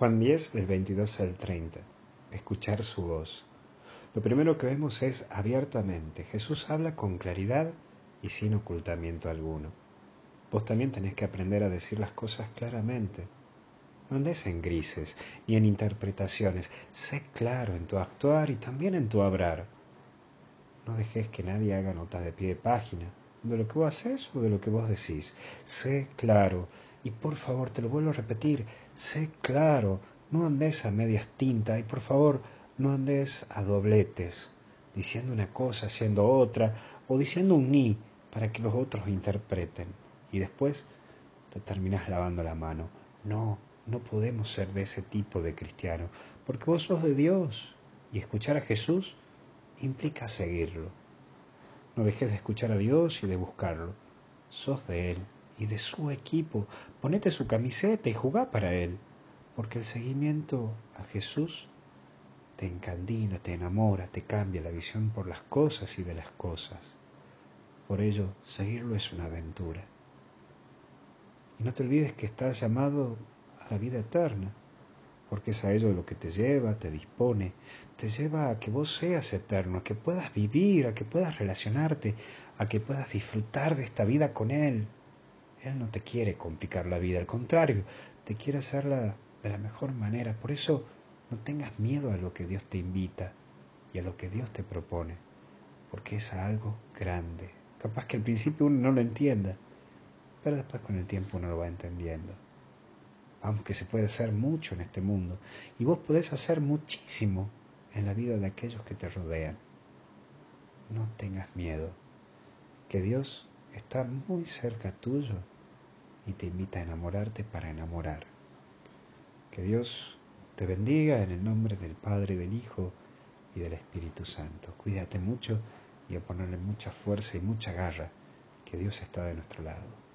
Juan 10 del 22 al 30. Escuchar su voz. Lo primero que vemos es abiertamente. Jesús habla con claridad y sin ocultamiento alguno. Vos también tenés que aprender a decir las cosas claramente. No andes en grises ni en interpretaciones. Sé claro en tu actuar y también en tu hablar. No dejes que nadie haga notas de pie de página de lo que vos haces o de lo que vos decís. Sé claro y por favor, te lo vuelvo a repetir, sé claro, no andes a medias tintas y por favor, no andes a dobletes, diciendo una cosa, haciendo otra, o diciendo un ni para que los otros interpreten. Y después te terminas lavando la mano. No, no podemos ser de ese tipo de cristiano, porque vos sos de Dios y escuchar a Jesús implica seguirlo. No dejes de escuchar a Dios y de buscarlo. Sos de Él y de su equipo. Ponete su camiseta y jugá para él, porque el seguimiento a Jesús te encandila, te enamora, te cambia la visión por las cosas y de las cosas. Por ello, seguirlo es una aventura. Y no te olvides que estás llamado a la vida eterna, porque es a ello lo que te lleva, te dispone, te lleva a que vos seas eterno, a que puedas vivir, a que puedas relacionarte, a que puedas disfrutar de esta vida con Él, él no te quiere complicar la vida, al contrario, te quiere hacerla de la mejor manera. Por eso no tengas miedo a lo que Dios te invita y a lo que Dios te propone, porque es algo grande. Capaz que al principio uno no lo entienda, pero después con el tiempo uno lo va entendiendo. Aunque se puede hacer mucho en este mundo y vos podés hacer muchísimo en la vida de aquellos que te rodean. No tengas miedo, que Dios está muy cerca tuyo y te invita a enamorarte para enamorar. Que Dios te bendiga en el nombre del Padre, del Hijo y del Espíritu Santo. Cuídate mucho y a ponerle mucha fuerza y mucha garra, que Dios está de nuestro lado.